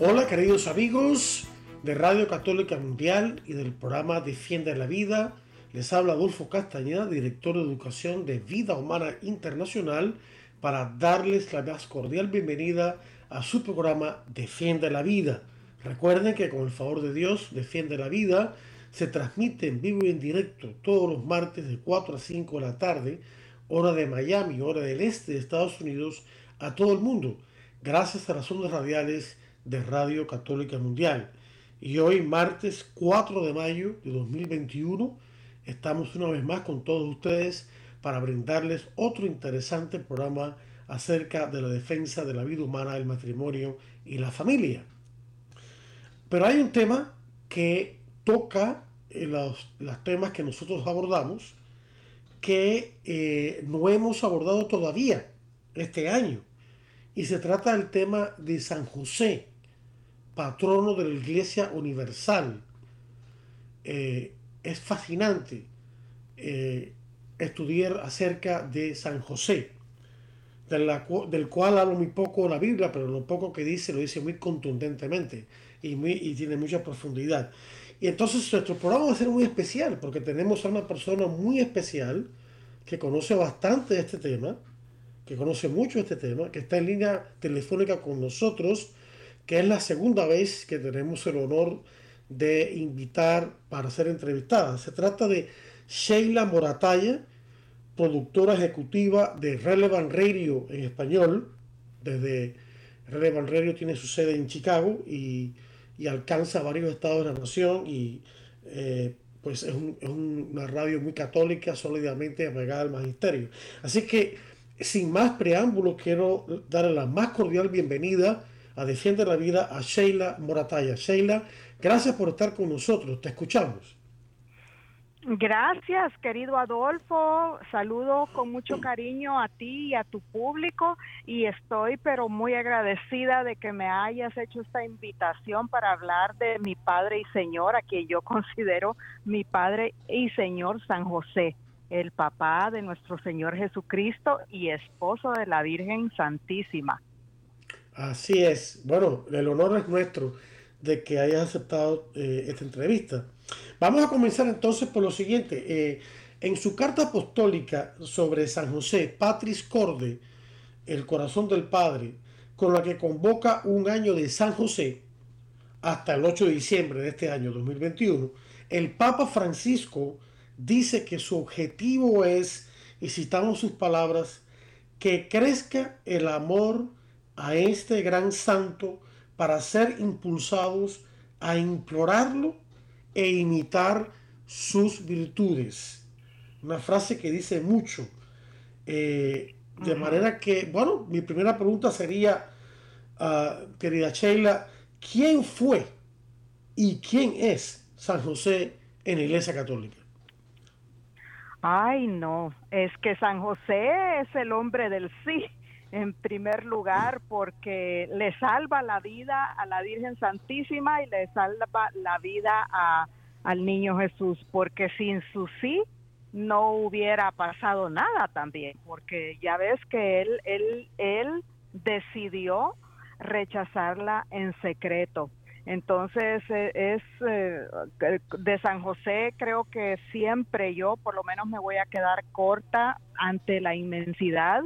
Hola queridos amigos de Radio Católica Mundial y del programa Defiende la Vida. Les habla Adolfo Castañeda, director de Educación de Vida Humana Internacional, para darles la más cordial bienvenida a su programa Defiende la Vida. Recuerden que con el favor de Dios, Defiende la Vida se transmite en vivo y en directo todos los martes de 4 a 5 de la tarde, hora de Miami, hora del este de Estados Unidos, a todo el mundo, gracias a las ondas radiales de Radio Católica Mundial. Y hoy, martes 4 de mayo de 2021, estamos una vez más con todos ustedes para brindarles otro interesante programa acerca de la defensa de la vida humana, el matrimonio y la familia. Pero hay un tema que toca eh, los, los, temas que nosotros abordamos que eh, no hemos abordado todavía este año. Y se trata del tema de San José, patrono de la Iglesia Universal. Eh, es fascinante estudiar acerca de San José del cual hablo muy poco la Biblia, pero lo poco que dice lo dice muy contundentemente y, muy, y tiene mucha profundidad. Y entonces nuestro programa va a ser muy especial porque tenemos a una persona muy especial que conoce bastante este tema, que conoce mucho este tema, que está en línea telefónica con nosotros, que es la segunda vez que tenemos el honor de invitar para ser entrevistada. Se trata de Sheila Morataya, productora ejecutiva de Relevant Radio en español. Desde Relevant Radio tiene su sede en Chicago y, y alcanza varios estados de la nación y eh, pues es, un, es, una radio muy católica, sólidamente apegada al magisterio. Así que sin más preámbulos quiero darle la más cordial bienvenida a Defiende la Vida a Sheila Morataya. Sheila, gracias por estar con nosotros, te escuchamos. Gracias, querido Adolfo. Saludo con mucho cariño a ti y a tu público y estoy pero muy agradecida de que me hayas hecho esta invitación para hablar de mi Padre y Señor, a quien yo considero mi Padre y Señor San José, el papá de nuestro Señor Jesucristo y esposo de la Virgen Santísima. Así es. Bueno, el honor es nuestro de que hayas aceptado eh, esta entrevista. Vamos a comenzar entonces por lo siguiente. Eh, en su carta apostólica sobre San José, Patris Corde, el corazón del Padre, con la que convoca un año de San José hasta el 8 de diciembre de este año 2021, el Papa Francisco dice que su objetivo es, y citamos sus palabras, que crezca el amor a este gran santo para ser impulsados a implorarlo e imitar sus virtudes. Una frase que dice mucho. Eh, de manera que, bueno, mi primera pregunta sería, uh, querida Sheila, ¿quién fue y quién es San José en la Iglesia Católica? Ay, no, es que San José es el hombre del sí en primer lugar porque le salva la vida a la Virgen Santísima y le salva la vida a, al niño Jesús, porque sin su sí no hubiera pasado nada también, porque ya ves que él, él, él decidió rechazarla en secreto. Entonces eh, es eh, de San José creo que siempre yo por lo menos me voy a quedar corta ante la inmensidad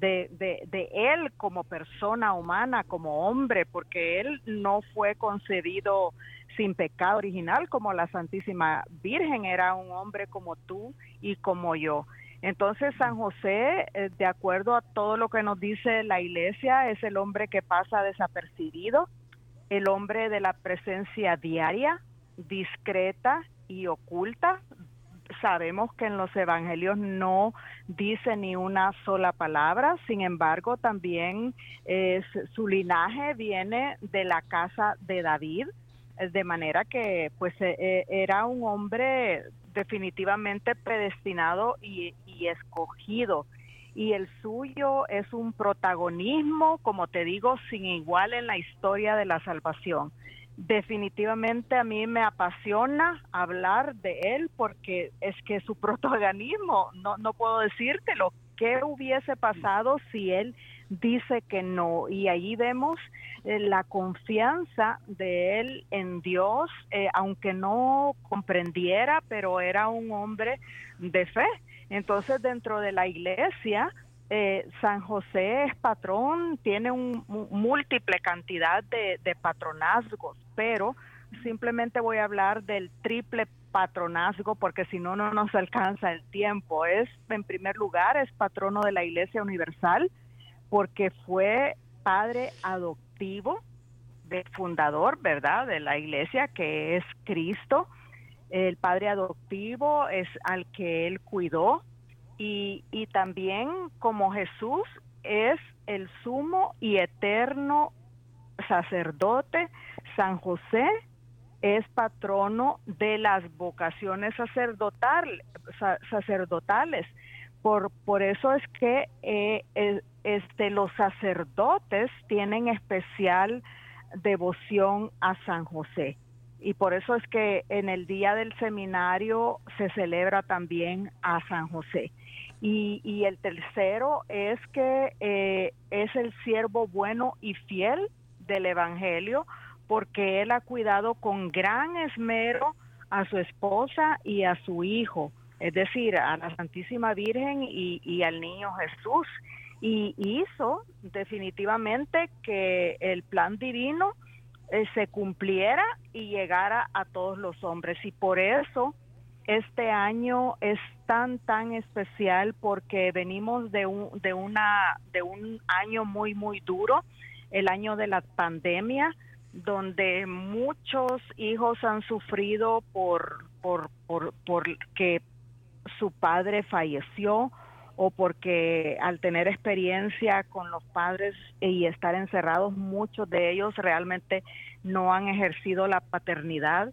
de, de, él como persona humana, como hombre, porque él no fue concebido sin pecado original como la Santísima Virgen, era un hombre como tú y como yo. Entonces San José, eh, de acuerdo a todo lo que nos dice la iglesia, es el hombre que pasa desapercibido, el hombre de la presencia diaria, discreta y oculta, sabemos que en los evangelios no dice ni una sola palabra, sin embargo también su linaje viene de la casa de David, de manera que pues e, e, era un hombre definitivamente predestinado y escogido. Y el suyo es un protagonismo, como te digo, sin igual en la historia de la salvación definitivamente a mí me apasiona hablar de él porque es que su protagonismo, no, no puedo decirte lo que hubiese pasado si él dice que no. Y ahí vemos eh, la confianza de él en Dios, eh, aunque no comprendiera, pero era un hombre de fe. Entonces dentro de la iglesia eh, San José es patrón, tiene un, múltiple cantidad de, patronazgos, pero simplemente voy a hablar del triple patronazgo porque si no, no nos alcanza el tiempo. Es, en primer lugar, es patrono de la Iglesia Universal porque fue padre adoptivo del fundador, ¿verdad?, de la Iglesia, que es Cristo. El padre adoptivo es al que él cuidó, y, también como Jesús es el sumo y eterno sacerdote, San José es patrono de las vocaciones sacerdotal, sacerdotales. Por, por eso es que eh, este, los sacerdotes tienen especial devoción a San José. Y por eso es que en el día del seminario se celebra también a San José. Y, el tercero es que eh, es el siervo bueno y fiel del Evangelio porque él ha cuidado con gran esmero a su esposa y a su hijo, es decir, a la Santísima Virgen y, al niño Jesús. Y hizo definitivamente que el plan divino eh, se cumpliera y llegara a todos los hombres. Y por eso este año es tan tan especial porque venimos de un de una de un año muy muy duro, el año de la pandemia donde muchos hijos han sufrido por por por porque su padre falleció o porque al tener experiencia con los padres y estar encerrados muchos de ellos realmente no han ejercido la paternidad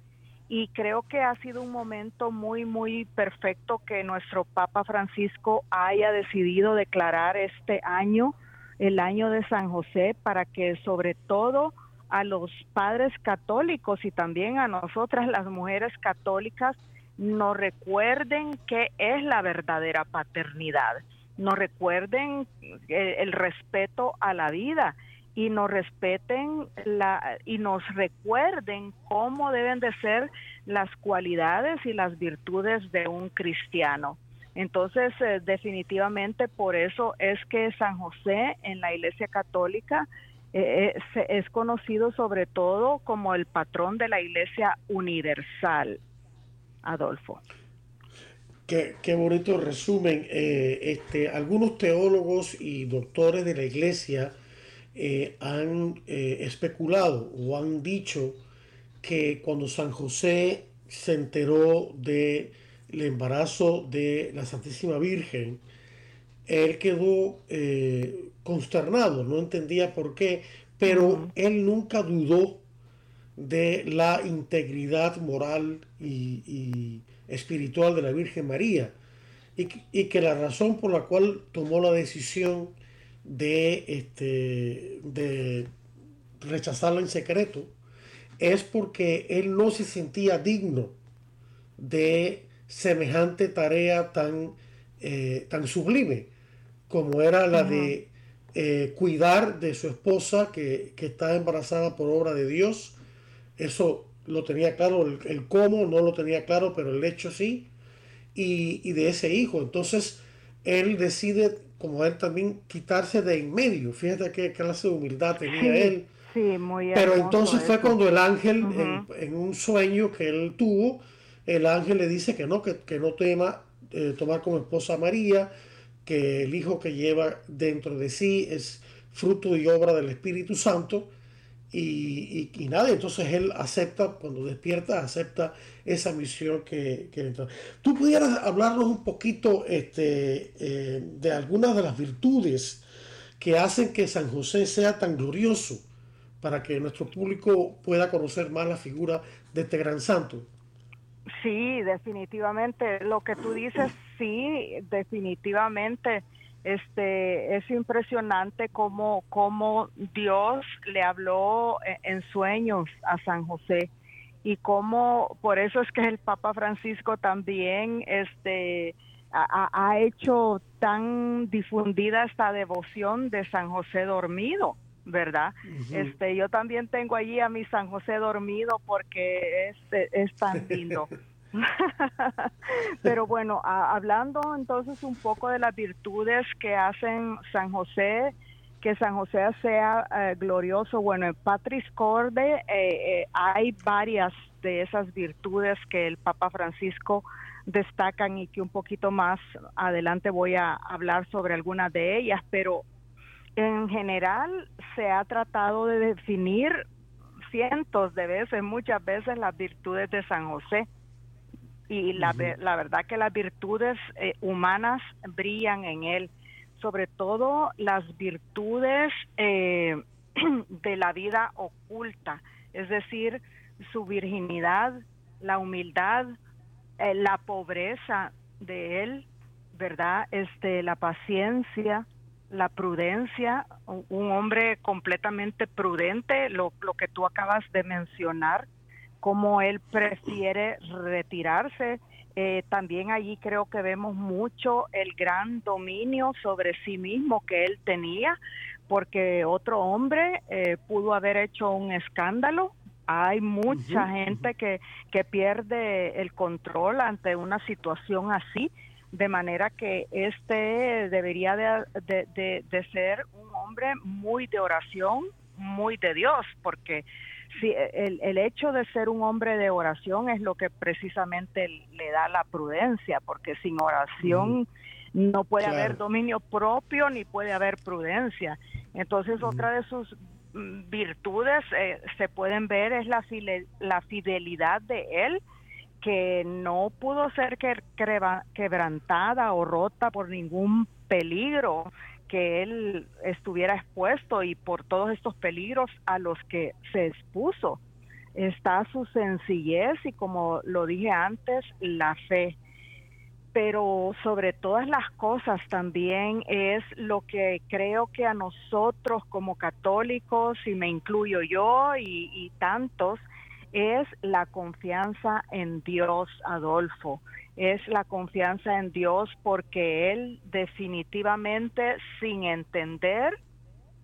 y creo que ha sido un momento muy, muy perfecto que nuestro Papa Francisco haya decidido declarar este año, el año de San José, para que sobre todo a los padres católicos y también a nosotras las mujeres católicas nos recuerden qué es la verdadera paternidad, nos recuerden eh, el respeto a la vida y nos respeten la, y nos recuerden cómo deben de ser las cualidades y las virtudes de un cristiano. Entonces, eh, definitivamente por eso es que San José en la Iglesia Católica eh, eh, es conocido sobre todo como el patrón de la Iglesia Universal. Adolfo. Qué, qué bonito resumen. este, algunos teólogos y doctores de la Iglesia eh, han eh, especulado o han dicho que cuando San José se enteró del embarazo de la Santísima Virgen, él quedó eh, consternado, no entendía por qué, pero él nunca dudó de la integridad moral y, espiritual de la Virgen María y, y, que la razón por la cual tomó la decisión de, este, de rechazarlo en secreto es porque él no se sentía digno de semejante tarea tan, eh, tan sublime como era la de eh, cuidar de su esposa que, que, está embarazada por obra de Dios. Eso lo tenía claro, el, cómo no lo tenía claro, pero el hecho sí. Y, y de ese hijo. Entonces, él decide como él también quitarse de en medio. Fíjate qué clase de humildad tenía él. Sí, muy Pero entonces fue cuando el ángel, en, un sueño que él tuvo, el ángel le dice que no, que, no tema eh, tomar como esposa a María, que el hijo que lleva dentro de sí es fruto y obra del Espíritu Santo y, y, nada, entonces él acepta, cuando despierta, acepta esa misión que, que Tú pudieras hablarnos un poquito este, eh, de algunas de las virtudes que hacen que San José sea tan glorioso para que nuestro público pueda conocer más la figura de este gran santo. Sí, definitivamente. Lo que tú dices, sí, definitivamente este es impresionante cómo, cómo Dios le habló e, en sueños a San José. Y cómo por eso es que el Papa Francisco también este ha, hecho tan difundida esta devoción de San José dormido verdad este yo también tengo allí a mi San José dormido porque es, es tan lindo Pero bueno, hablando entonces un poco de las virtudes que hacen San José, que San José sea eh, glorioso. Bueno, en Patris Corde eh, eh, hay varias de esas virtudes que el Papa Francisco destacan y que un poquito más adelante voy a hablar sobre algunas de ellas, pero en general se ha tratado de definir cientos de veces, muchas veces las virtudes de San José y la, la verdad que las virtudes eh, humanas brillan en él, sobre todo las virtudes eh, de la vida oculta, es decir, su virginidad, la humildad, eh, la pobreza de él, ¿verdad? Este, la paciencia, la prudencia, un hombre completamente prudente, lo, lo que tú acabas de mencionar, cómo él prefiere retirarse. Eh, también allí creo que vemos mucho el gran dominio sobre sí mismo que él tenía, porque otro hombre eh, pudo haber hecho un escándalo. Hay mucha gente que, que pierde el control ante una situación así, de manera que este debería de, de, de ser un hombre muy de oración, muy de Dios, porque sí, el, el hecho de ser un hombre de oración es lo que precisamente le da la prudencia, porque sin oración no puede haber dominio propio ni puede haber prudencia. Entonces, otra de sus mm, virtudes eh, se pueden ver es la, la fidelidad de él, que no pudo ser quebrantada o rota por ningún peligro que él estuviera expuesto y por todos estos peligros a los que se expuso. Está su sencillez y como lo dije antes, la fe. Pero sobre todas las cosas también es lo que creo que a nosotros como católicos, y me incluyo yo y, y tantos, es la confianza en Dios, Adolfo es la confianza en Dios porque él definitivamente sin entender,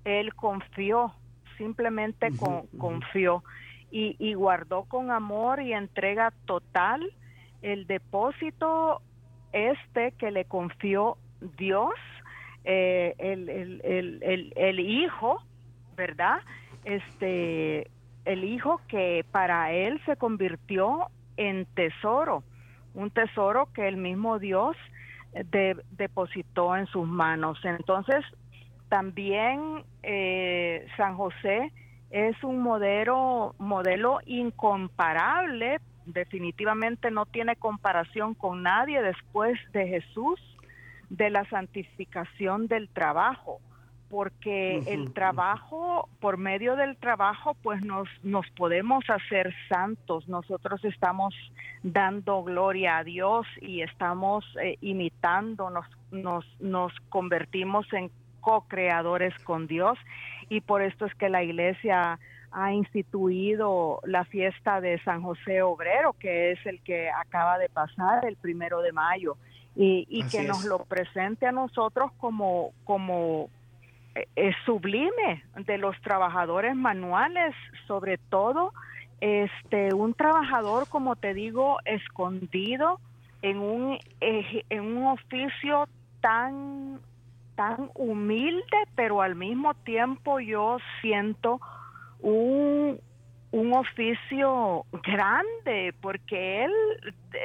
él confió, simplemente confió y, guardó con amor y entrega total el depósito este que le confió Dios, eh, el, el, el, hijo, ¿verdad? Este, el hijo que para él se convirtió en tesoro un tesoro que el mismo Dios eh, depositó en sus manos. Entonces, también eh, San José es un modelo, modelo incomparable, definitivamente no tiene comparación con nadie después de Jesús, de la santificación del trabajo porque el trabajo, por medio del trabajo, pues nos, nos podemos hacer santos. Nosotros estamos dando gloria a Dios y estamos eh, imitando, nos, nos, nos convertimos en co-creadores con Dios. Y por esto es que la iglesia ha instituido la fiesta de San José Obrero, que es el que acaba de pasar el primero de mayo, y, y que nos lo presente a nosotros como, como es sublime de los trabajadores manuales, sobre todo este un trabajador como te digo escondido en un en un oficio tan tan humilde, pero al mismo tiempo yo siento un un oficio grande porque él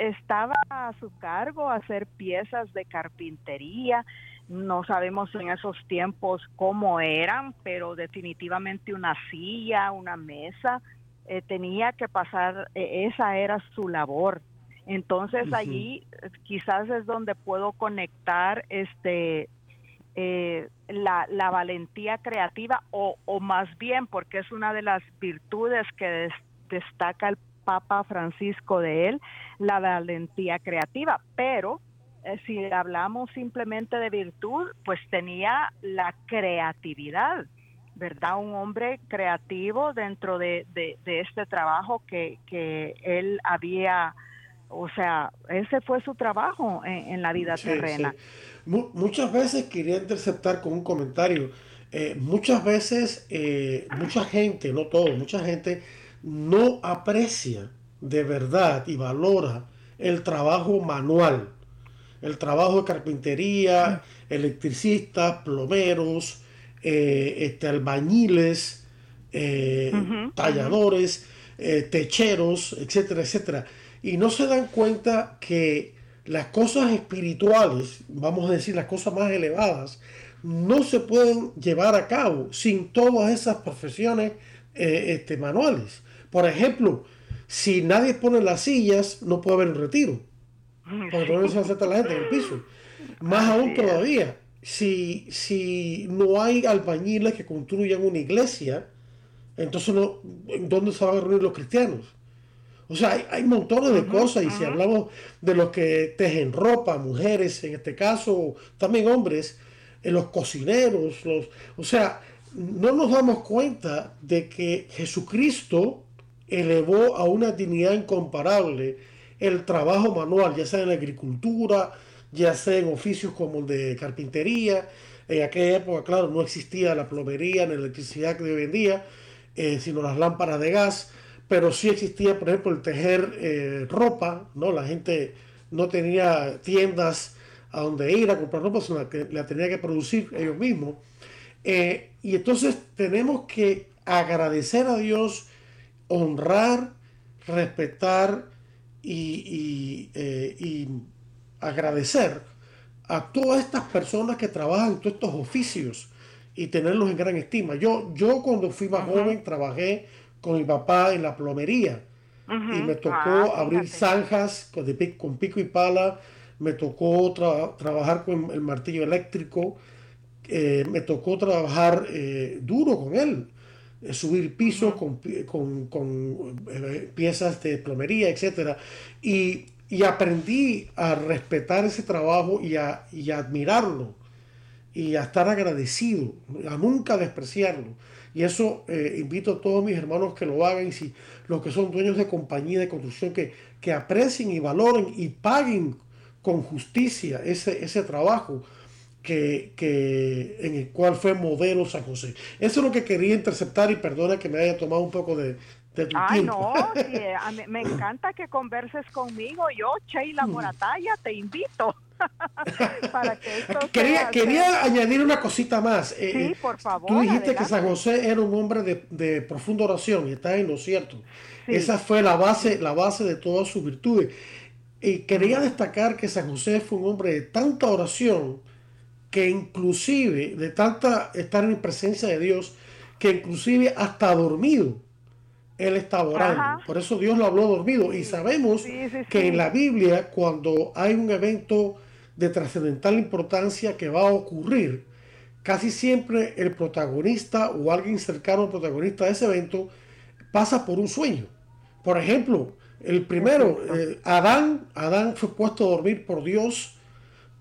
estaba a su cargo hacer piezas de carpintería, no sabemos en esos tiempos cómo eran, pero definitivamente una silla, una mesa, eh, tenía que pasar, eh, esa era su labor. Entonces allí quizás es donde puedo conectar este eh, la, la, valentía creativa o, o, más bien porque es una de las virtudes que destaca el Papa Francisco de él, la valentía creativa, pero eh, si hablamos simplemente de virtud, pues tenía la creatividad, ¿verdad? Un hombre creativo dentro de, de, este trabajo que, que, él había, o sea, ese fue su trabajo en, la vida terrena. Muchas veces quería interceptar con un comentario. Eh, muchas veces, eh, mucha gente, no todo, mucha gente no aprecia de verdad y valora el trabajo manual el trabajo de carpintería, electricistas, plomeros, eh, este, albañiles, eh, talladores, eh, techeros, etcétera, etcétera. Y no se dan cuenta que las cosas espirituales, vamos a decir las cosas más elevadas, no se pueden llevar a cabo sin todas esas profesiones este, manuales. Por ejemplo, si nadie pone las sillas, no puede haber un retiro. Porque no se acepta la gente en el piso. Más aún todavía, si, si no hay albañiles que construyan una iglesia, entonces no, ¿dónde se van a reunir los cristianos? O sea, hay, hay montones de cosas y si hablamos de los que tejen ropa, mujeres en este caso, también hombres, eh, los cocineros, los, o sea, no nos damos cuenta de que Jesucristo elevó a una dignidad incomparable el trabajo manual, ya sea en la agricultura, ya sea en oficios como el de carpintería. En aquella época, claro, no existía la plomería ni la electricidad que hoy en día, eh, sino las lámparas de gas, pero sí existía, por ejemplo, el tejer eh, ropa, ¿no? La gente no tenía tiendas a donde ir a comprar ropa, sino que la tenía que producir ellos mismos. Eh, y entonces tenemos que agradecer a Dios, honrar, respetar eh, y, agradecer a todas estas personas que trabajan en todos estos oficios y tenerlos en gran estima. Yo, yo cuando fui más joven trabajé con mi papá en la plomería y me tocó ah, abrir zanjas con, con, pico y pala, me tocó trabajar con el martillo eléctrico, eh, me tocó trabajar eh, duro con él subir piso con, eh, piezas de plomería, etc. Y, aprendí a respetar ese trabajo y a, admirarlo y a estar agradecido, a nunca despreciarlo. Y eso eh, invito a todos mis hermanos que lo hagan, y si los que son dueños de compañía de construcción, que, que aprecien y valoren y paguen con justicia ese, ese trabajo que, en el cual fue modelo San José. Eso es lo que quería interceptar y perdona que me haya tomado un poco de, de tu Ay, no, me encanta que converses conmigo. Yo, Sheila Morataya, te invito. para que esto quería, quería añadir una cosita más. Eh, sí, eh, por favor. Tú dijiste que San José era un hombre de, de profunda oración y está en lo cierto. Esa fue la base, la base de todas sus virtudes. Y quería destacar que San José fue un hombre de tanta oración que inclusive de tanta estar en presencia de Dios, que inclusive hasta dormido, él estaba orando. Por eso Dios lo habló dormido. Y sabemos que en la Biblia, cuando hay un evento de trascendental importancia que va a ocurrir, casi siempre el protagonista o alguien cercano al protagonista de ese evento pasa por un sueño. Por ejemplo, el primero, eh, Adán, Adán fue puesto a dormir por Dios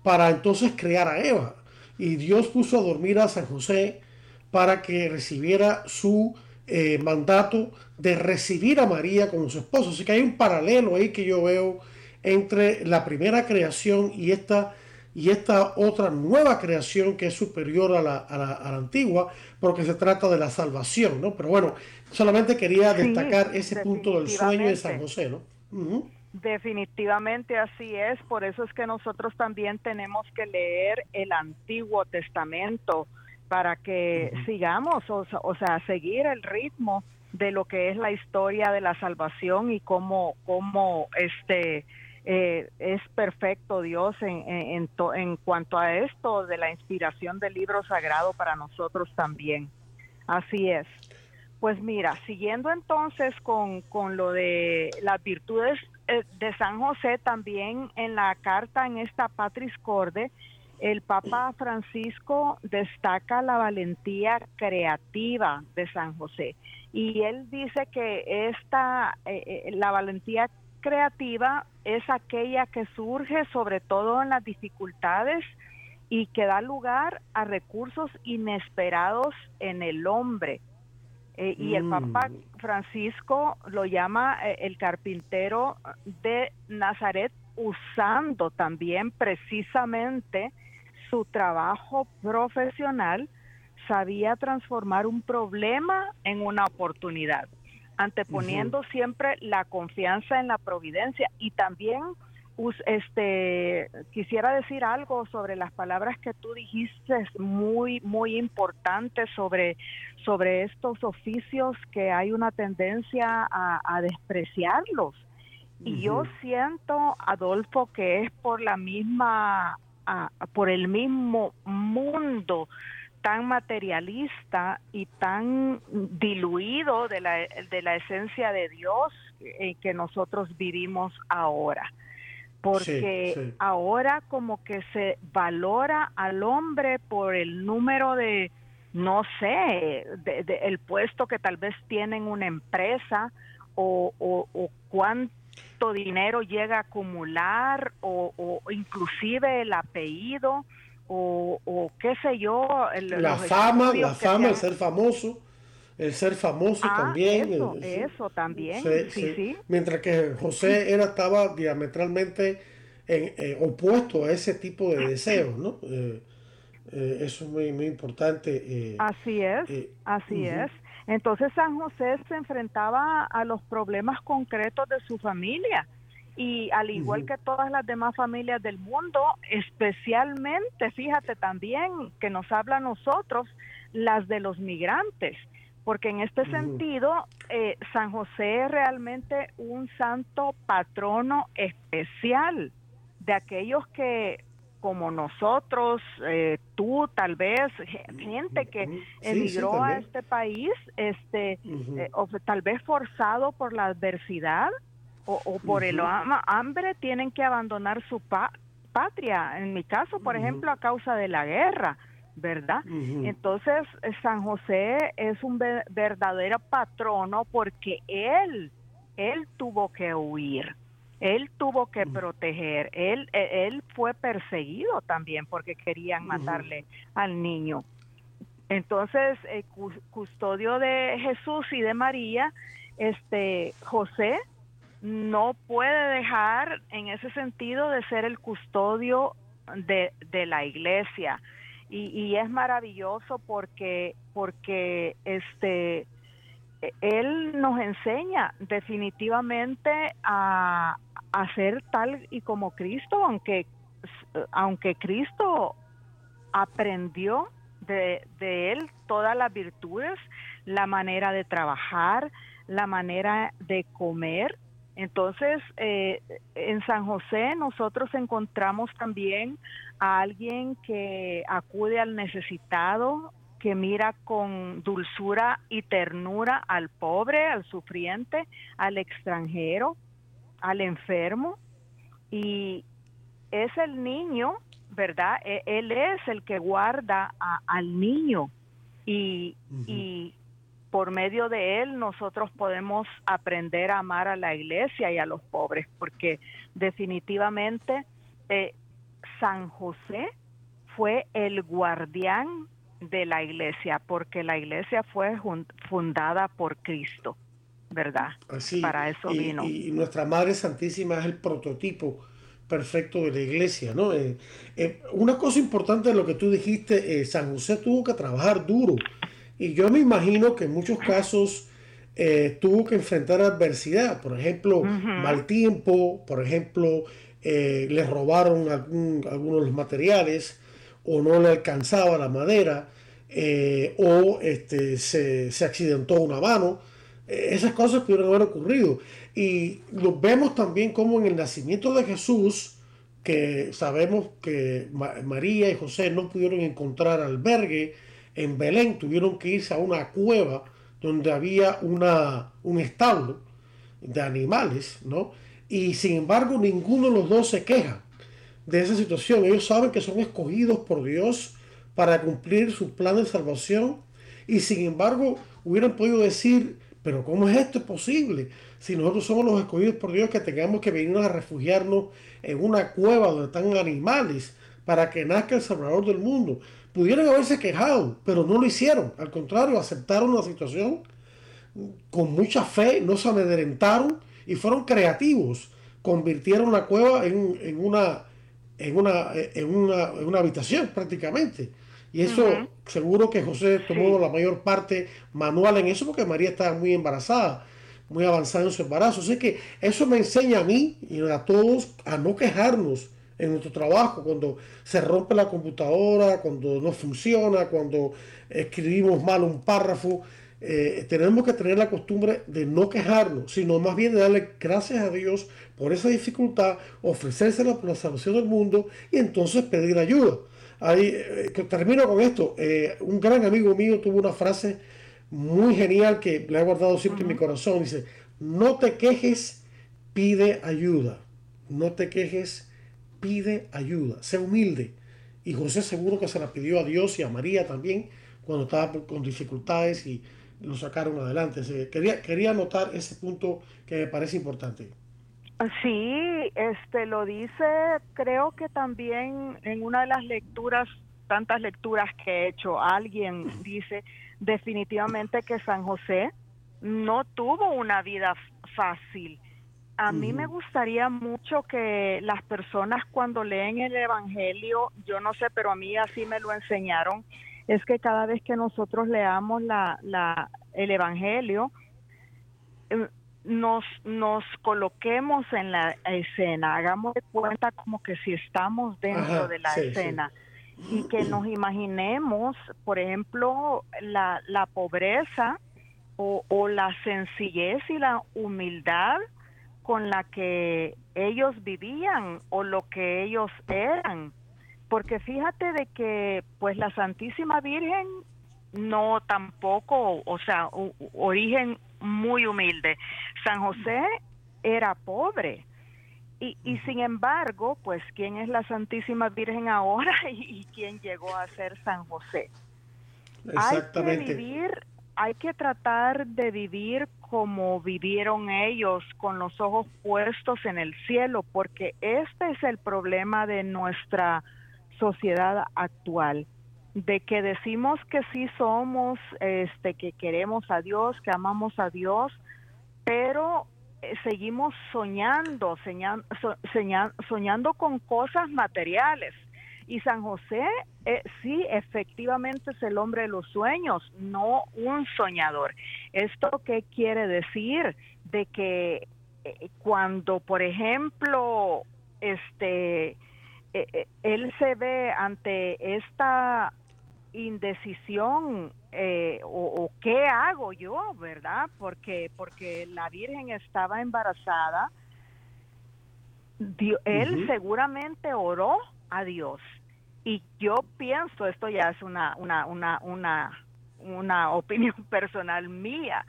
para entonces crear a Eva y Dios puso a dormir a San José para que recibiera su eh, mandato de recibir a María como su esposo. Así que hay un paralelo ahí que yo veo entre la primera creación y esta, y esta otra nueva creación que es superior a la, a la, antigua, porque se trata de la salvación, ¿no? Pero bueno, solamente quería destacar ese punto del sueño de San José, ¿no? Definitivamente así es, por eso es que nosotros también tenemos que leer el Antiguo Testamento para que sigamos, o, sea, seguir el ritmo de lo que es la historia de la salvación y cómo, cómo este, eh, es perfecto Dios en, en, en, cuanto a esto de la inspiración del libro sagrado para nosotros también. Así es. Pues mira, siguiendo entonces con, con lo de las virtudes de San José, también en la carta en esta Patris Corde, el Papa Francisco destaca la valentía creativa de San José y él dice que esta eh, la valentía creativa es aquella que surge sobre todo en las dificultades y que da lugar a recursos inesperados en el hombre. Eh, y el Papa mm. Francisco lo llama eh, el carpintero de Nazaret usando también precisamente su trabajo profesional, sabía transformar un problema en una oportunidad anteponiendo siempre la confianza en la providencia y también este quisiera decir algo sobre las palabras que tú dijiste muy muy importantes sobre sobre estos oficios que hay una tendencia a, despreciarlos y yo siento Adolfo que es por la misma por el mismo mundo tan materialista y tan diluido de la, de la esencia de Dios eh, que nosotros vivimos ahora. Porque ahora como que se valora al hombre por el número de, no sé, de, el puesto que tal vez tiene en una empresa o, o, cuánto dinero llega a acumular o, o inclusive el apellido o, qué sé yo. la fama, la fama, el ser famoso, el ser famoso ah, también. Eso, eso también, sí, sí, Mientras que José era, estaba diametralmente en, eh, opuesto a ese tipo de deseos, ¿no? Eh, eh, eso es muy, muy importante. así es, así es. Entonces San José se enfrentaba a los problemas concretos de su familia y al igual que todas las demás familias del mundo, especialmente, fíjate también que nos habla a nosotros, las de los migrantes, porque en este sentido eh, San José es realmente un santo patrono especial de aquellos que como nosotros, eh, tú tal vez, gente que emigró a este país, este, eh, o tal vez forzado por la adversidad, o, por el hambre tienen que abandonar su patria. En mi caso, por ejemplo, a causa de la guerra, ¿verdad? Entonces, San José es un verdadero patrono porque él, él tuvo que huir. Él tuvo que proteger, él, e, él fue perseguido también porque querían matarle al niño. Entonces, el custodio de Jesús y de María, este José no puede dejar en ese sentido de ser el custodio de, la iglesia. Y, es maravilloso porque, porque este, él nos enseña definitivamente a, a ser tal y como Cristo, aunque, aunque Cristo aprendió de, de él todas las virtudes, la manera de trabajar, la manera de comer, entonces, eh, en San José nosotros encontramos también a alguien que acude al necesitado, que mira con dulzura y ternura al pobre, al sufriente, al extranjero, al enfermo. Y es el niño, ¿verdad? E, él es el que guarda al niño y, y por medio de él nosotros podemos aprender a amar a la iglesia y a los pobres, porque definitivamente eh, San José fue el guardián de la iglesia, porque la iglesia fue fundada por Cristo, ¿verdad? Para eso vino. Y nuestra Madre Santísima es el prototipo perfecto de la iglesia, ¿no? Eh, eh, una cosa importante de lo que tú dijiste, San José tuvo que trabajar duro y yo me imagino que en muchos casos eh, tuvo que enfrentar adversidad, por ejemplo, mal tiempo, por ejemplo, eh, le robaron algunos de los materiales o no le alcanzaba la madera eh, o este, se, accidentó una mano. esas cosas pudieron haber ocurrido. Y lo vemos también como en el nacimiento de Jesús, que sabemos que María y José no pudieron encontrar albergue en Belén, tuvieron que irse a una cueva donde había una, un establo de animales, ¿no? Y sin embargo ninguno de los dos se queja de esa situación. Ellos saben que son escogidos por Dios para cumplir su plan de salvación y sin embargo hubieran podido decir, pero ¿cómo es esto posible? Si nosotros somos los escogidos por Dios que tengamos que venir a refugiarnos en una cueva donde están animales para que nazca el Salvador del mundo. Pudieron haberse quejado, pero no lo hicieron. Al contrario, aceptaron la situación con mucha fe, no se amedrentaron y fueron creativos. Convirtieron la cueva en, una, en, una, en, una, habitación prácticamente. Y eso seguro que José tomó la mayor parte manual en eso porque María estaba muy embarazada, muy avanzada en su embarazo. Así que eso me enseña a mí y a todos a no quejarnos en nuestro trabajo, cuando se rompe la computadora, cuando no funciona, cuando escribimos mal un párrafo, eh, tenemos que tener la costumbre de no quejarnos, sino más bien de darle gracias a Dios por esa dificultad, ofrecérsela por la salvación del mundo y entonces pedir ayuda. Ahí, eh, termino con esto. Eh, un gran amigo mío tuvo una frase muy genial que le he guardado siempre en mi corazón. Dice, no te quejes, pide ayuda. No te quejes, pide ayuda, sé humilde. Y José seguro que se la pidió a Dios y a María también cuando estaba con dificultades y lo sacaron adelante. Quería, quería anotar ese punto que me parece importante. Sí, este lo dice, creo que también en una de las lecturas, tantas lecturas que he hecho, alguien dice definitivamente que San José no tuvo una vida fácil a mí me gustaría mucho que las personas cuando leen el Evangelio, yo no sé, pero a mí así me lo enseñaron, es que cada vez que nosotros leamos la, la, el Evangelio, em, nos, nos coloquemos en la escena, hagamos de cuenta como que si estamos dentro de la escena y que nos imaginemos, por ejemplo, la, la pobreza o, o la sencillez y la humildad con la que ellos vivían o lo que ellos eran. Porque fíjate de que pues la Santísima Virgen no tampoco, o sea, origen muy humilde. San José era pobre. Y, y, sin embargo, pues, ¿quién es la Santísima Virgen ahora y, quién llegó a ser San José? Exactamente. Hay que vivir, hay que tratar de vivir como vivieron ellos, con los ojos puestos en el cielo, porque este es el problema de nuestra sociedad actual, de que decimos que sí somos, este, que queremos a Dios, que amamos a Dios, pero eh, seguimos soñando, soñando con cosas materiales y San José eh, sí, efectivamente es el hombre de los sueños, no un soñador. ¿Esto qué quiere decir? De que eh, cuando, por ejemplo, este, eh, él se ve ante esta indecisión o, qué hago yo, ¿verdad? Porque porque la Virgen estaba embarazada. él seguramente oró a Dios. Y yo pienso, esto ya es una, una, una, una, una opinión personal mía,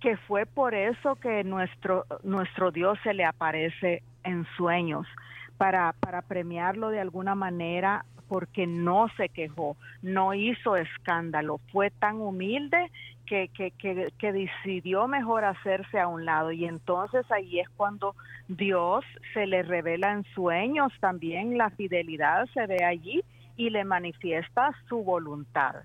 que fue por eso que nuestro, nuestro Dios se le aparece en sueños, para, para premiarlo de alguna manera, porque no se quejó, no hizo escándalo, fue tan humilde que, que, que, decidió mejor hacerse a un lado. Y entonces ahí es cuando Dios se le revela en sueños también, la fidelidad se ve allí y le manifiesta su voluntad.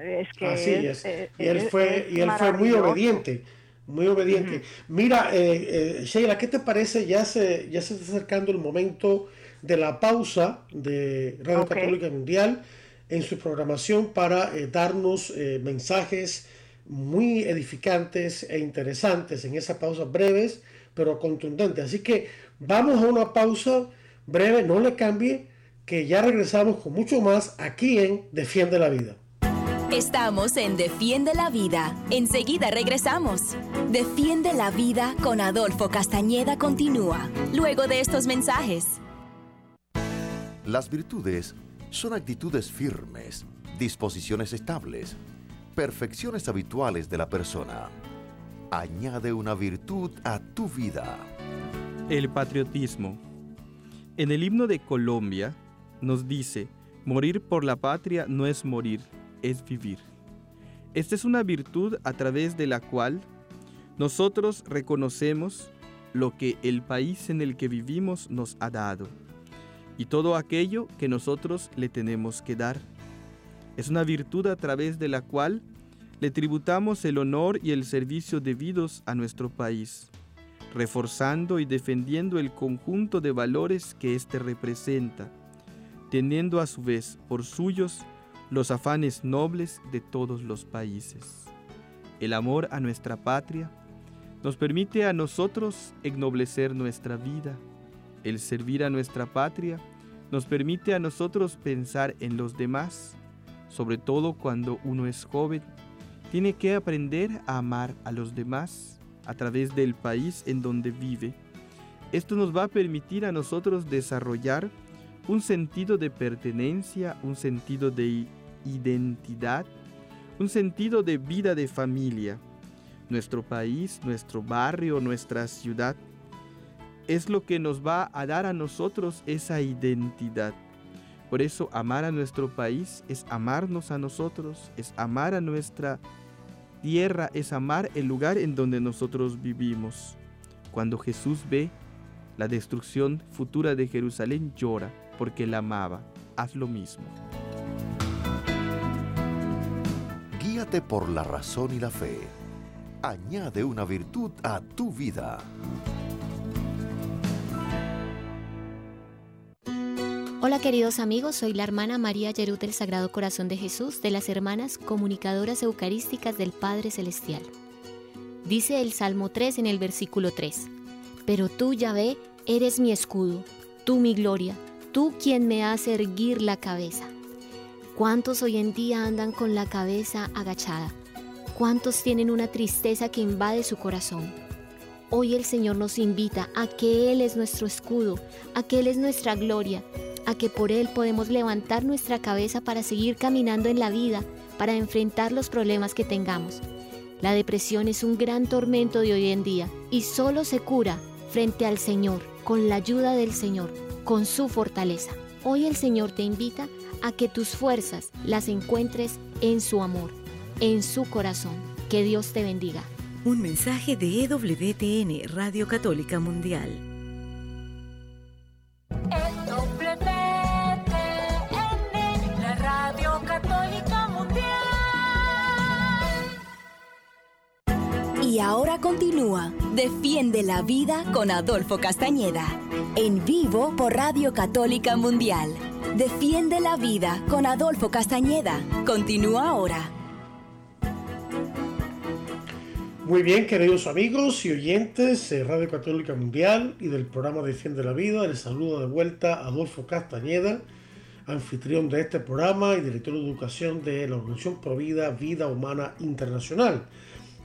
Es que Así es. Eh, y él fue, y él fue muy obediente. Muy obediente. Mira, eh, eh, Sheila, ¿qué te parece? Ya se, ya se está acercando el momento de la pausa de Radio Católica Mundial en su programación para darnos mensajes muy edificantes e interesantes en esas pausas breves, pero contundentes. Así que vamos a una pausa breve, no le cambie, que ya regresamos con mucho más aquí en Defiende la Vida. Estamos en Defiende la Vida. Enseguida regresamos. Defiende la Vida con Adolfo Castañeda continúa, luego de estos mensajes. Las virtudes son actitudes firmes, disposiciones estables, perfecciones habituales de la persona. Añade una virtud a tu vida. El patriotismo. En el himno de Colombia nos dice, morir por la patria no es morir, es vivir. Esta es una virtud a través de la cual nosotros reconocemos lo que el país en el que vivimos nos ha dado y todo aquello que nosotros le tenemos que dar. Es una virtud a través de la cual le tributamos el honor y el servicio debidos a nuestro país, reforzando y defendiendo el conjunto de valores que éste representa, teniendo a su vez por suyos los afanes nobles de todos los países. El amor a nuestra patria nos permite a nosotros ennoblecer nuestra vida. El servir a nuestra patria nos permite a nosotros pensar en los demás, sobre todo cuando uno es joven. Tiene que aprender a amar a los demás a través del país en donde vive. Esto nos va a permitir a nosotros desarrollar un sentido de pertenencia, un sentido de identidad, un sentido de vida de familia. Nuestro país, nuestro barrio, nuestra ciudad, es lo que nos va a dar a nosotros esa identidad. Por eso amar a nuestro país es amarnos a nosotros, es amar a nuestra tierra, es amar el lugar en donde nosotros vivimos. Cuando Jesús ve la destrucción futura de Jerusalén, llora porque la amaba. Haz lo mismo. Por la razón y la fe. Añade una virtud a tu vida. Hola queridos amigos, soy la hermana María Yerut del Sagrado Corazón de Jesús de las Hermanas Comunicadoras Eucarísticas del Padre Celestial. Dice el Salmo 3 en el versículo 3, Pero tú, Yahvé, eres mi escudo, tú mi gloria, tú quien me hace erguir la cabeza. ¿Cuántos hoy en día andan con la cabeza agachada? ¿Cuántos tienen una tristeza que invade su corazón? Hoy el Señor nos invita a que Él es nuestro escudo, a que Él es nuestra gloria, a que por Él podemos levantar nuestra cabeza para seguir caminando en la vida, para enfrentar los problemas que tengamos. La depresión es un gran tormento de hoy en día y solo se cura frente al Señor, con la ayuda del Señor, con su fortaleza. Hoy el Señor te invita a que tus fuerzas las encuentres en su amor, en su corazón. Que Dios te bendiga. Un mensaje de EWTN, Radio Católica Mundial. EWTN, la Radio Católica Mundial. Y ahora continúa Defiende la Vida con Adolfo Castañeda. En vivo por Radio Católica Mundial. Defiende la Vida con Adolfo Castañeda. Continúa ahora. Muy bien, queridos amigos y oyentes de Radio Católica Mundial y del programa Defiende la Vida, les saludo de vuelta Adolfo Castañeda, anfitrión de este programa y director de educación de la Organización Provida Vida Humana Internacional.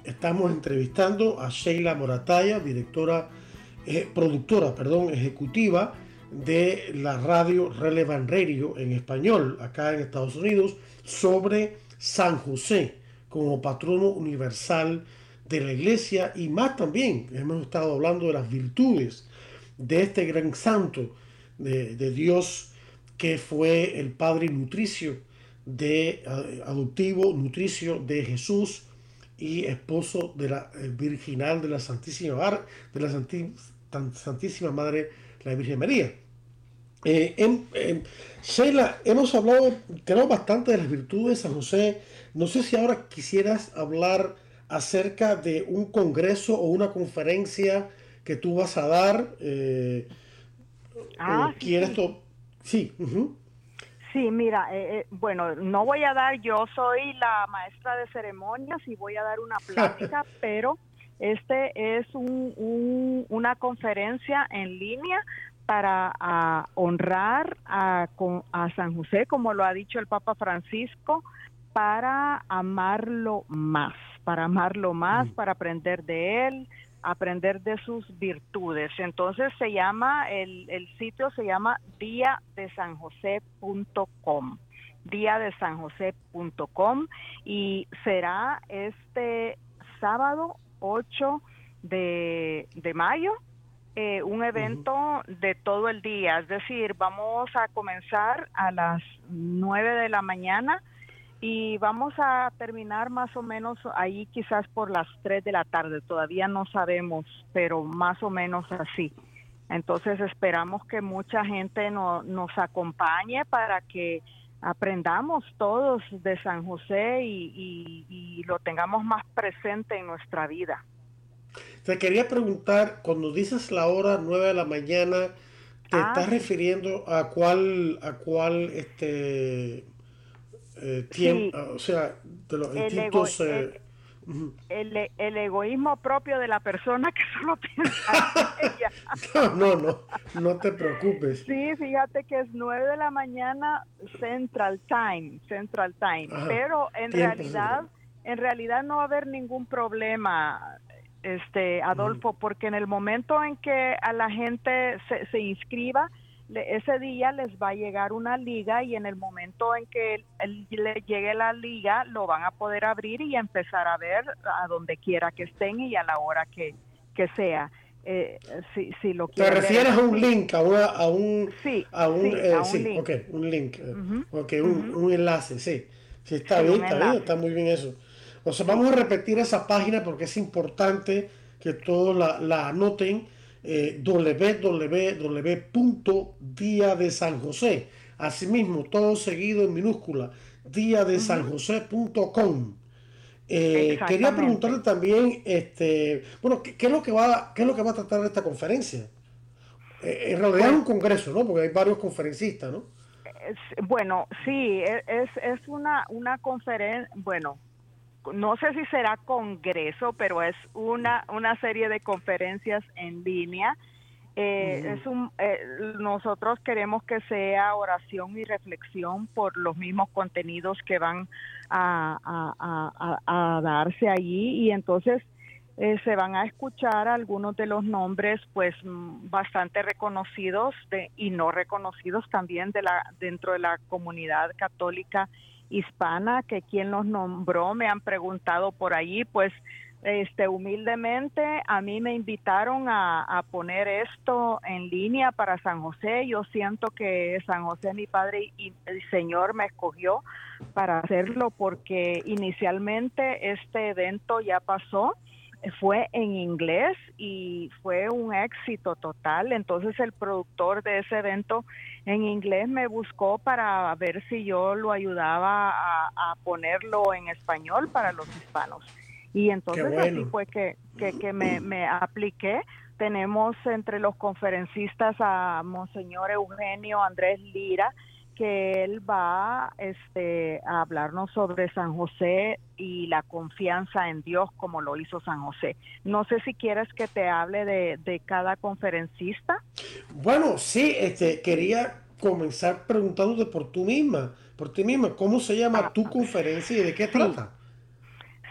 Estamos entrevistando a Sheila Morataya, directora, eh, productora, perdón, ejecutiva de la radio Relevant Radio en español, acá en Estados Unidos, sobre San José como patrono universal de la iglesia y más también. Hemos estado hablando de las virtudes de este gran santo de, de Dios que fue el padre nutricio de adoptivo nutricio de Jesús y esposo de la eh, virginal de la Santísima de la Santísima Madre la Virgen María. Eh, en, en, Sheila, hemos hablado, creo, bastante de las virtudes de San José. No sé si ahora quisieras hablar acerca de un congreso o una conferencia que tú vas a dar. Eh, ah, ¿Quieres sí. Sí. Uh -huh. Sí, mira, eh, eh, bueno, no voy a dar, yo soy la maestra de ceremonias y voy a dar una plática, pero este es un, un, una conferencia en línea para a, honrar a, a, San José, como lo ha dicho el Papa Francisco, para amarlo más, para amarlo más, para aprender de él, aprender de sus virtudes. Entonces se llama, el, el sitio se llama día de San José.com día de San José.com y será este sábado 8 de, de mayo eh, un evento de todo el día, es decir, vamos a comenzar a las 9 de la mañana y vamos a terminar más o menos ahí quizás por las 3 de la tarde, todavía no sabemos, pero más o menos así. Entonces esperamos que mucha gente no, nos acompañe para que aprendamos todos de San José y, y lo tengamos más presente en nuestra vida. Te quería preguntar, cuando dices la hora 9 de la mañana, ¿te Ah, estás sí. refiriendo a cuál, a cuál este tiempo, Sí. o sea, de los El distintos... ego- eh, e- el egoísmo propio de la persona que solo piensa en ella. no, no, no, no te preocupes. Sí, fíjate que es 9 de la mañana Central Time, Central Time, Ajá, pero en tiempo realidad, en realidad no va a haber ningún problema, este Adolfo, porque en el momento en que a la gente se, se inscriba, le- ese día les va a llegar una liga y en el momento en que el- el- le llegue la liga lo van a poder abrir y empezar a ver a donde quiera que estén y a la hora que, que sea. Eh, si, si lo ¿Te ver refieres a un link, a, una, a un... Sí, A un, sí, eh, a un sí, link. ok, un link. eh, Ujú, ok, un, un enlace, sí. Sí, está Sí, bien, está bien, está muy bien eso. Sea, vamos a repetir esa página porque es importante que todos la, la anoten. Eh, www.día de San José. Asimismo, todo seguido en minúscula. Día de San José.com. Eh, quería preguntarle también, este, bueno, ¿qué, qué es lo que va, qué es lo que va a tratar esta conferencia? Eh, en realidad es un congreso, ¿no? Porque hay varios conferencistas, ¿no? Bueno, sí, e- es, es una, una conferencia, bueno, no sé si será congreso, pero es una, una serie de conferencias en línea. Eh, es un, eh, nosotros queremos que sea oración y reflexión por los mismos contenidos que van a, a- a- a- a darse allí y entonces eh, se van a escuchar algunos de los nombres pues mm, bastante reconocidos de- y no reconocidos también de la dentro de la comunidad católica hispana que quien los nombró me han preguntado por allí pues este humildemente a mí me invitaron a, a poner esto en línea para San José. Yo siento que San José mi padre y el Señor me escogió para hacerlo porque inicialmente este evento ya pasó fue en inglés y fue un éxito total. Entonces el productor de ese evento en inglés me buscó para ver si yo lo ayudaba a, a ponerlo en español para los hispanos. Y entonces así fue que, que, que me, me apliqué. Tenemos entre los conferencistas a Monseñor Eugenio Andrés Lira, que él va este, a hablarnos sobre San José y la confianza en Dios como lo hizo San José. No sé si quieres que te hable de, de cada conferencista. Bueno, sí, este, quería comenzar preguntándote por tú misma, por ti misma, ¿cómo se llama tu conferencia y de qué trata?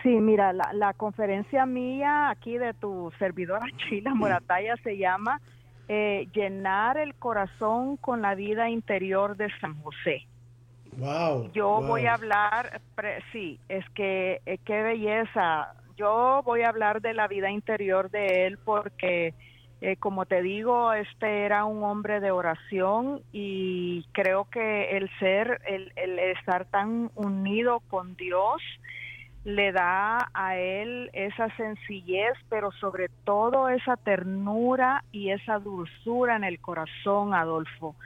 Sí, mira, la, la conferencia mía aquí de tu servidora Chila Morataya se llama eh, Llenar el corazón con la vida interior de San José. Wow. Yo wow. voy a hablar, pre- sí, es que eh, qué belleza. Yo voy a hablar de la vida interior de él porque, eh, como te digo, este era un hombre de oración y creo que el ser, el, el estar tan unido con Dios le da a él esa sencillez, pero sobre todo esa ternura y esa dulzura en el corazón, Adolfo.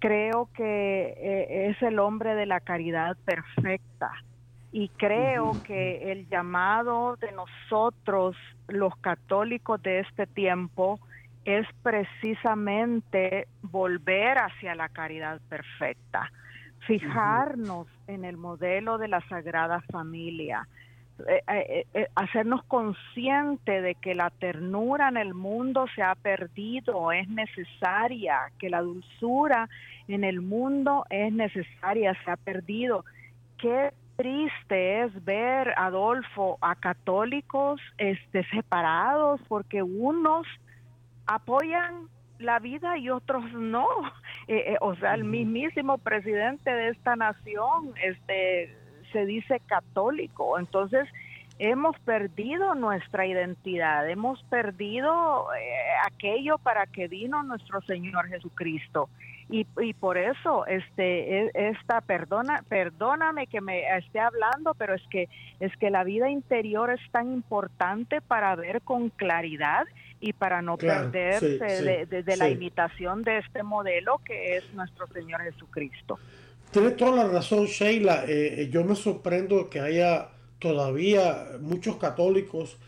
Creo que eh, es el hombre de la caridad perfecta. Y creo que el llamado de nosotros, los católicos de este tiempo, es precisamente volver hacia la caridad perfecta, fijarnos en el modelo de la Sagrada Familia, eh, eh, eh, hacernos consciente de que la ternura en el mundo se ha perdido, es necesaria, que la dulzura en el mundo es necesaria, se ha perdido. Qué triste es ver, Adolfo, a católicos este, separados porque unos apoyan la vida y otros no. Eh, eh, o sea, el mismísimo presidente de esta nación este, se dice católico. Entonces, hemos perdido nuestra identidad, hemos perdido eh, aquello para que vino nuestro Señor Jesucristo. Y, y, por eso este e, esta perdona perdóname que me esté hablando pero es que es que la vida interior es tan importante para ver con claridad y para no perderse de, la imitación de este modelo que es nuestro Señor Jesucristo. Tiene toda la razón, Sheila. Eh, yo me sorprendo que haya todavía muchos católicos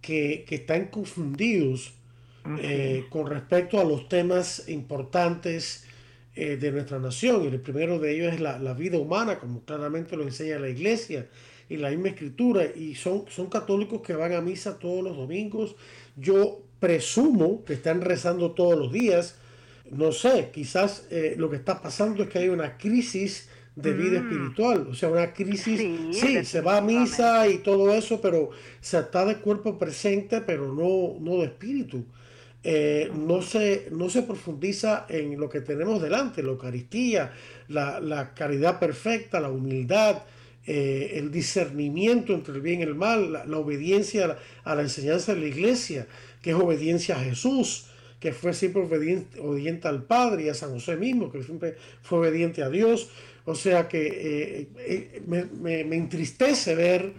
que, que están confundidos eh, con respecto a los temas importantes eh, de nuestra nación. Y el primero de ellos es la, la, vida humana, como claramente lo enseña la iglesia y la misma escritura. Y son, son católicos que van a misa todos los domingos. Yo presumo que están rezando todos los días. No sé, quizás eh, lo que está pasando es que hay una crisis de vida mm. espiritual, o sea, una crisis, sí, se va a misa y todo eso, pero se está de cuerpo presente, pero no, no de espíritu. Eh, no, se, no se profundiza en lo que tenemos delante, la Eucaristía, la, caridad perfecta, la humildad, eh, el discernimiento entre el bien y el mal, la, obediencia a la enseñanza de la iglesia que es obediencia a Jesús, que fue siempre obediente, al Padre y a San José mismo, que siempre fue obediente a Dios. O sea que eh, eh, me, entristece ver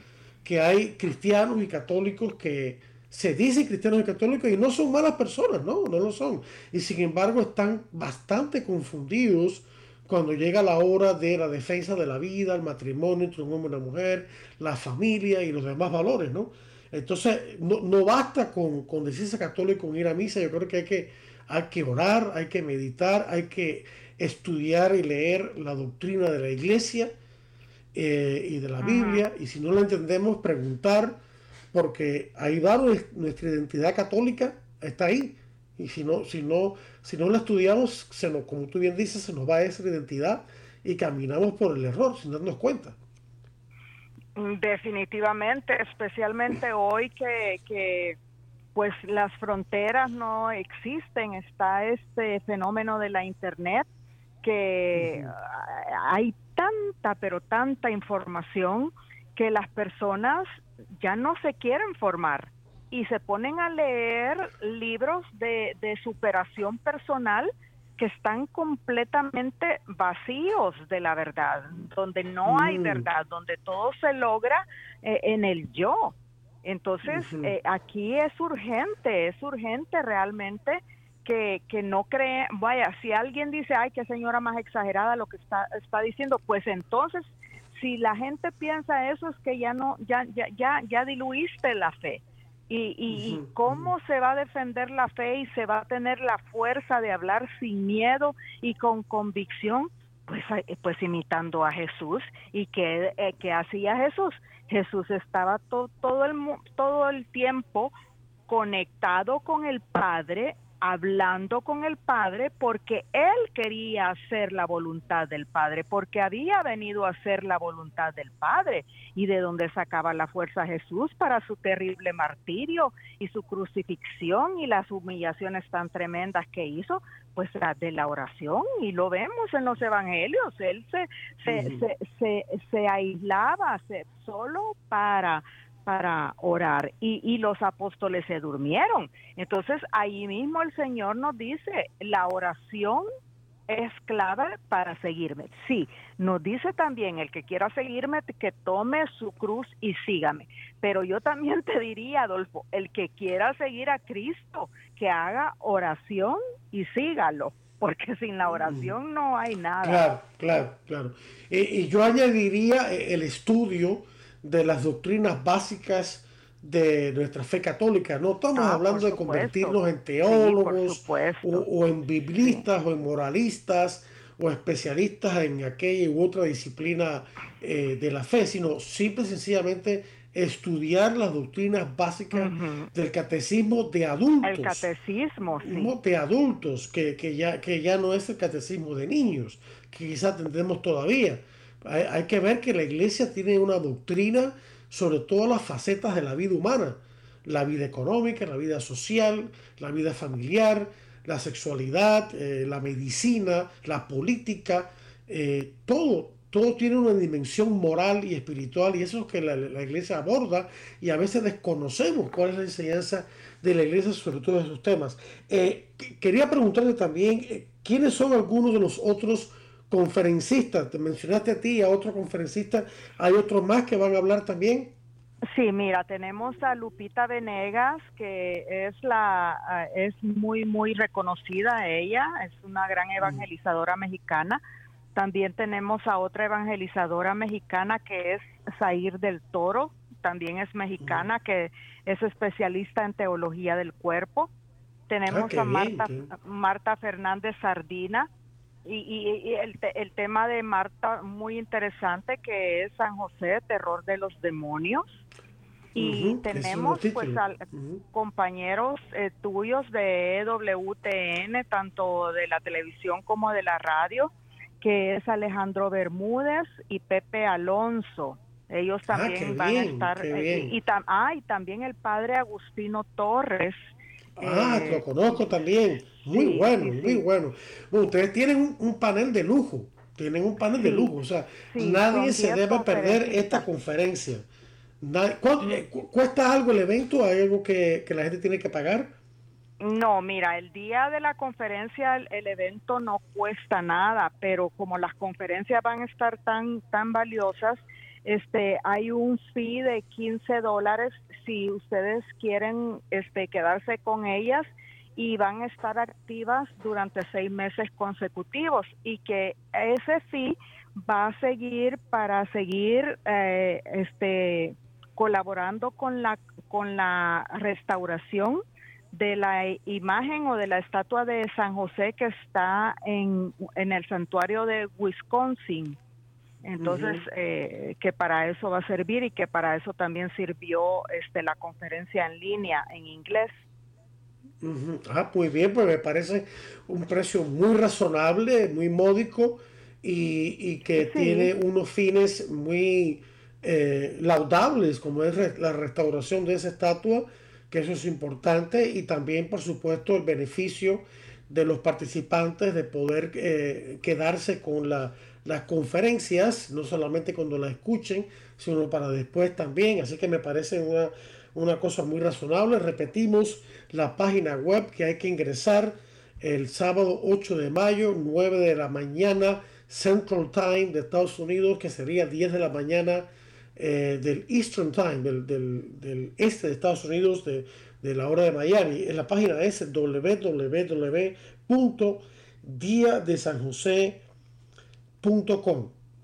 que hay cristianos y católicos que se dicen cristianos y católicos y no son malas personas, no, no lo son. Y sin embargo están bastante confundidos cuando llega la hora de la defensa de la vida, el matrimonio entre un hombre y una mujer, la familia y los demás valores, ¿no? Entonces, no, basta con, con, decirse católico, con ir a misa, yo creo que hay, que hay que orar, hay que meditar, hay que estudiar y leer la doctrina de la iglesia eh, y de la Biblia, y si no la entendemos, preguntar, porque ahí va nuestra identidad católica, está ahí. Y si no, si no, si no la estudiamos, se nos, como tú bien dices, se nos va esa identidad y caminamos por el error sin darnos cuenta. Definitivamente, especialmente hoy que, pues las fronteras no existen, está este fenómeno de la internet que hay tanta, pero tanta información que las personas ya no se quieren formar y se ponen a leer libros de, de superación personal que están completamente vacíos de la verdad, donde no hay mm. verdad, donde todo se logra eh, en el yo. Entonces, eh, aquí es urgente, es urgente realmente que, que no cree, vaya, si alguien dice, ay, qué señora más exagerada lo que está, está diciendo, pues entonces, si la gente piensa eso, es que ya no, ya, ya, ya, ya diluiste la fe. Y, y, cómo se va a defender la fe y se va a tener la fuerza de hablar sin miedo y con convicción, pues, pues imitando a Jesús. ¿Y qué, eh, hacía Jesús? Jesús estaba todo, el, todo el tiempo conectado con el Padre, hablando con el Padre porque él quería hacer la voluntad del Padre, porque había venido a hacer la voluntad del Padre. Y de donde sacaba la fuerza Jesús para su terrible martirio y su crucifixión y las humillaciones tan tremendas que hizo, pues de la oración y lo vemos en los evangelios, él se, se, se, se, se aislaba solo para para orar y, y, los apóstoles se durmieron. Entonces ahí mismo el Señor nos dice, la oración es clave para seguirme. Sí, nos dice también el que quiera seguirme que tome su cruz y sígame. Pero yo también te diría, Adolfo, el que quiera seguir a Cristo, que haga oración y sígalo porque sin la oración no hay nada. Claro, claro, claro. y yo añadiría eh, el estudio de las doctrinas básicas de nuestra fe católica. No estamos ah, hablando de convertirnos en teólogos o, en biblistas o en moralistas o especialistas en aquella u otra disciplina eh, de la fe, sino simple y sencillamente estudiar las doctrinas básicas del catecismo de adultos. El catecismo, sí. De adultos, que, ya, que ya no es el catecismo de niños, que quizás tendremos todavía Hay, que ver que la iglesia tiene una doctrina sobre todas las facetas de la vida humana, la vida económica, la vida social, la vida familiar, la sexualidad, eh, la medicina, la política, eh, todo, todo tiene una dimensión moral y espiritual y eso es que la, iglesia aborda y a veces desconocemos cuál es la enseñanza de la iglesia sobre todos esos temas. Eh, quería preguntarle también, ¿quiénes son algunos de los otros conferencistas? Te mencionaste a ti y a otro conferencista, ¿hay otros más que van a hablar también? Sí, mira, tenemos a Lupita Venegas, que es la es muy muy reconocida ella, es una gran evangelizadora mexicana. También tenemos a otra evangelizadora mexicana que es Zair del Toro, también es mexicana, que es especialista en teología del cuerpo. Tenemos ah, a Marta, Marta Fernández Sardina, y, el, el, tema de Marta muy interesante que es San José, terror de los demonios. Y tenemos pues compañeros eh, tuyos de EWTN, tanto de la televisión como de la radio, que es Alejandro Bermúdez y Pepe Alonso. Ellos ah, también van a estar. Eh, y, ah, y también el padre Agustino Torres. Ah, lo conozco también. Muy bueno, muy bueno. ustedes tienen un, panel de lujo. Tienen un panel de lujo. O sea, nadie se debe perder esta conferencia. Eh, ¿Cuesta algo el evento? ¿Hay algo que, que la gente tiene que pagar? No, mira, el día de la conferencia el, evento no cuesta nada, pero como las conferencias van a estar tan tan valiosas, este hay un fee de 15 dólares si ustedes quieren este quedarse con ellas y van a estar activas durante seis meses consecutivos y que ese fee va a seguir para seguir eh, este colaborando con la con la restauración de la imagen o de la estatua de San José que está en, en el santuario de Wisconsin. Entonces, eh, que para eso va a servir y que para eso también sirvió este, la conferencia en línea en inglés. Ah, muy bien, pues me parece un precio muy razonable, muy módico y, que tiene unos fines muy eh, laudables, como es la restauración de esa estatua que eso es importante y también por supuesto el beneficio de los participantes de poder eh, quedarse con las conferencias, no solamente cuando las escuchen, sino para después también. Así que me parece una, una cosa muy razonable. Repetimos la página web que hay que ingresar el sábado 8 de mayo, 9 de la mañana, Central Time de Estados Unidos, que sería 10 de la mañana eh, del Eastern Time, del, del, este de Estados Unidos, de, de, la hora de Miami. En la página es www.diadesanjose.com.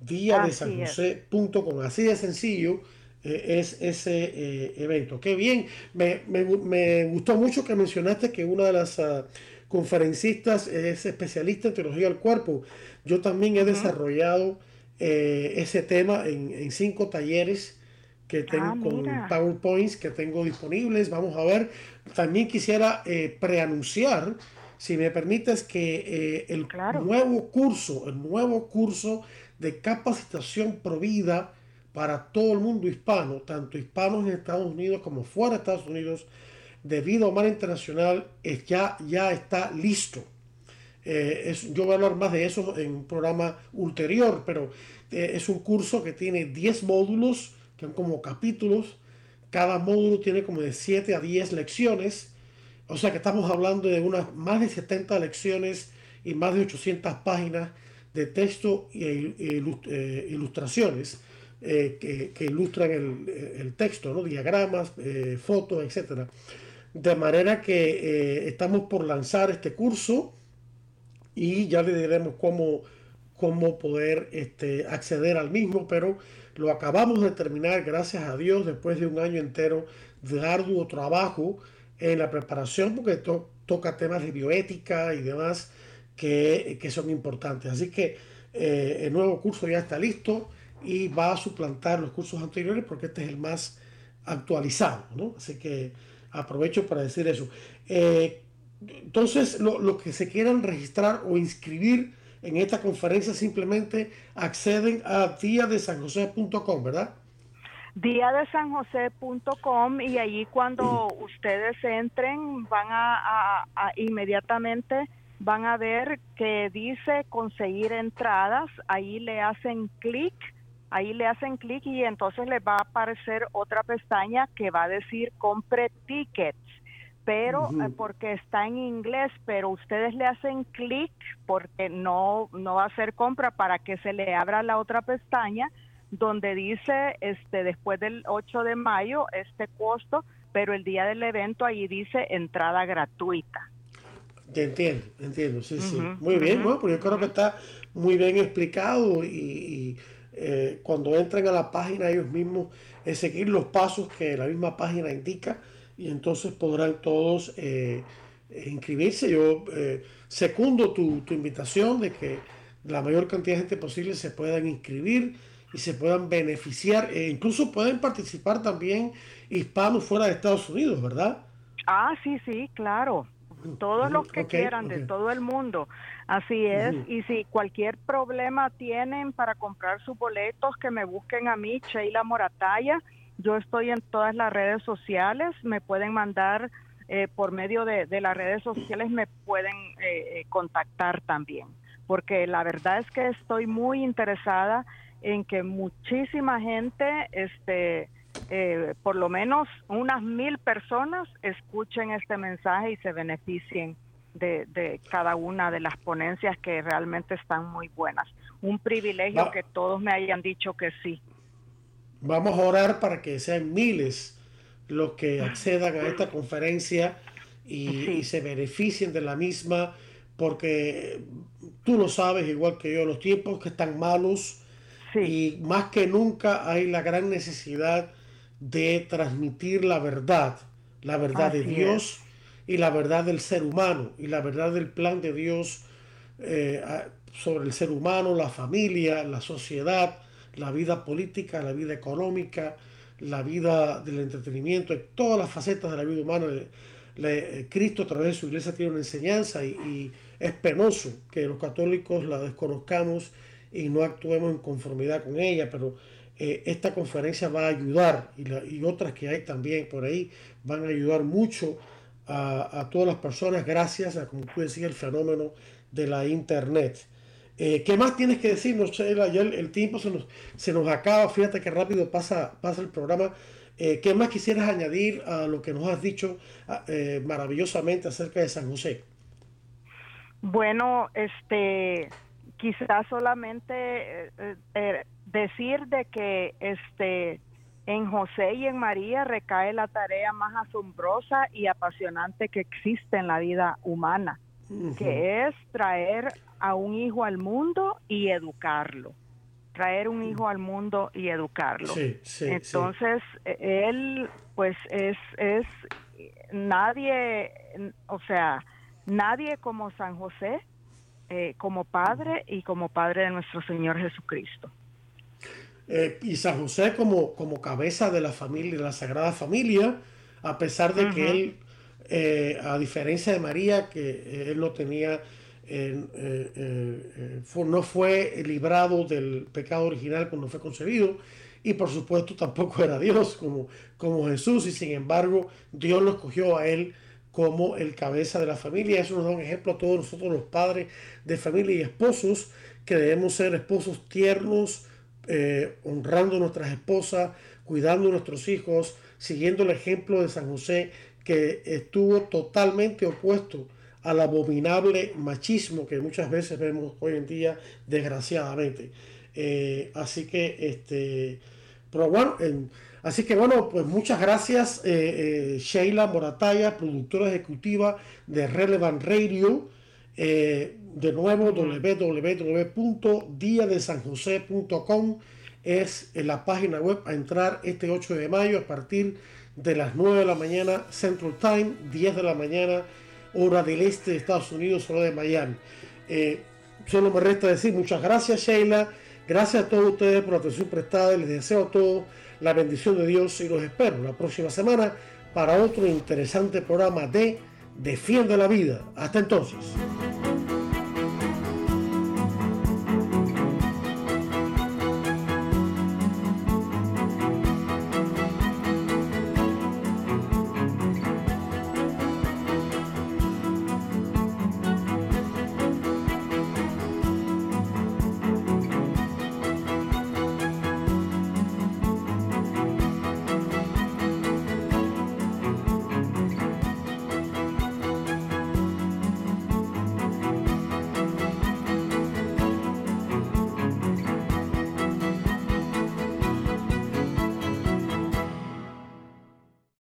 Diadesanjose.com. Así de sencillo eh, es ese eh, evento. Qué bien. Me, me, me, gustó mucho que mencionaste que una de las uh, conferencistas es especialista en teología del cuerpo. Yo también he desarrollado eh, ese tema en, cinco talleres que tengo ah, con PowerPoints que tengo disponibles. Vamos a ver. También quisiera preanunciar, si me permites, que eh, el nuevo curso, el nuevo curso de capacitación provida para todo el mundo hispano, tanto hispanos en Estados Unidos como fuera de Estados Unidos, de vida humana internacional, es, ya, ya está listo. Eh, yo voy a hablar más de eso en un programa ulterior, pero eh, es un curso que tiene 10 módulos, que son como capítulos. Cada módulo tiene como de 7 a 10 lecciones. O sea que estamos hablando de unas más de 70 lecciones y más de 800 páginas de texto e, ilustraciones que, ilustran el, texto, ¿no? diagramas, fotos, etc. De manera que estamos por lanzar este curso y ya le diremos cómo, cómo poder este, acceder al mismo, pero lo acabamos de terminar, gracias a Dios, después de un año entero de arduo trabajo en la preparación, porque toca temas de bioética y demás que, son importantes. Así que eh, el nuevo curso ya está listo y va a suplantar los cursos anteriores porque este es el más actualizado, ¿no? Así que aprovecho para decir eso. Eh, entonces, los lo que se quieran registrar o inscribir en esta conferencia simplemente acceden a diadesanjose.com, ¿verdad? Diadesanjose.com y allí cuando ustedes entren van a, inmediatamente van a ver que dice conseguir entradas, ahí le hacen clic, ahí le hacen clic y entonces les va a aparecer otra pestaña que va a decir compre tickets. Pero eh, porque está en inglés, pero ustedes le hacen clic porque no no va a ser compra para que se le abra la otra pestaña donde dice este después del 8 de mayo este costo, pero el día del evento ahí dice entrada gratuita. entiendo, entiendo, sí, sí. Muy bien, bueno, pues yo creo que está muy bien explicado y, eh, cuando entren a la página ellos mismos es seguir los pasos que la misma página indica y entonces podrán todos eh, inscribirse. Yo eh, secundo tu, tu, invitación de que la mayor cantidad de gente posible se puedan inscribir y se puedan beneficiar e incluso pueden participar también hispanos fuera de Estados Unidos, ¿verdad? Ah, sí, sí, claro. Todos los que quieran de todo el mundo. Así es. Y si cualquier problema tienen para comprar sus boletos, que me busquen a mí, Sheila Morataya yo estoy en todas las redes sociales, me pueden mandar eh, por medio de, las redes sociales, me pueden eh, eh, contactar también, porque la verdad es que estoy muy interesada en que muchísima gente, este, por lo menos unas mil personas, escuchen este mensaje y se beneficien de, cada una de las ponencias que realmente están muy buenas. Un privilegio que todos me hayan dicho que sí. Vamos a orar para que sean miles los que accedan a esta conferencia y, se beneficien de la misma, porque tú lo sabes igual que yo, los tiempos que están malos y más que nunca hay la gran necesidad de transmitir la verdad, la verdad de Dios y la verdad del ser humano y la verdad del plan de Dios eh, sobre el ser humano, la familia, la sociedad la vida política, la vida económica, la vida del entretenimiento, todas las facetas de la vida humana. Eh, Cristo a través de su iglesia tiene una enseñanza y, es penoso que los católicos la desconozcamos y no actuemos en conformidad con ella, pero eh, esta conferencia va a ayudar y, otras que hay también por ahí van a ayudar mucho a, a todas las personas gracias a, como tú decías, el fenómeno de la internet. Eh, ¿Qué más tienes que decirnos, Sheila? Ya el, tiempo se nos, se nos acaba, fíjate que rápido pasa, pasa el programa. Eh, ¿Qué más quisieras añadir a lo que nos has dicho ah, maravillosamente acerca de San José? Bueno, este, quizás solamente decir de que este, en José y en María recae la tarea más asombrosa y apasionante que existe en la vida humana, que es traer a un hijo al mundo y educarlo. Traer un hijo al mundo y educarlo. Entonces, e, él, pues, es, es nadie, o sea, nadie como San José, eh, como padre y como padre de nuestro Señor Jesucristo. Eh, y San José como, como cabeza de la familia, de la Sagrada Familia, a pesar de que él, eh, a diferencia de María, que él no tenía no fue librado del pecado original cuando fue concebido y por supuesto tampoco era Dios como, como Jesús y sin embargo Dios lo escogió a él como el cabeza de la familia. Eso nos da un ejemplo a todos nosotros los padres de familia y esposos que debemos ser esposos tiernos, eh, honrando a nuestras esposas, cuidando a nuestros hijos, siguiendo el ejemplo de San José que estuvo totalmente opuesto al abominable machismo que muchas veces vemos hoy en día, desgraciadamente. Eh, así que, este, pero bueno, así que bueno, pues muchas gracias eh, eh, Sheila Morataya, productora ejecutiva de Relevant Radio. de nuevo, www.diadesanjose.com es la página web a entrar este 8 de mayo a partir de las 9 de la mañana Central Time, 10 de la mañana hora del este de Estados Unidos, hora de Miami. Eh, solo me resta decir muchas gracias Sheila, gracias a todos ustedes por la atención prestada y les deseo a todos la bendición de Dios y los espero la próxima semana para otro interesante programa de Defiende la Vida. Hasta entonces.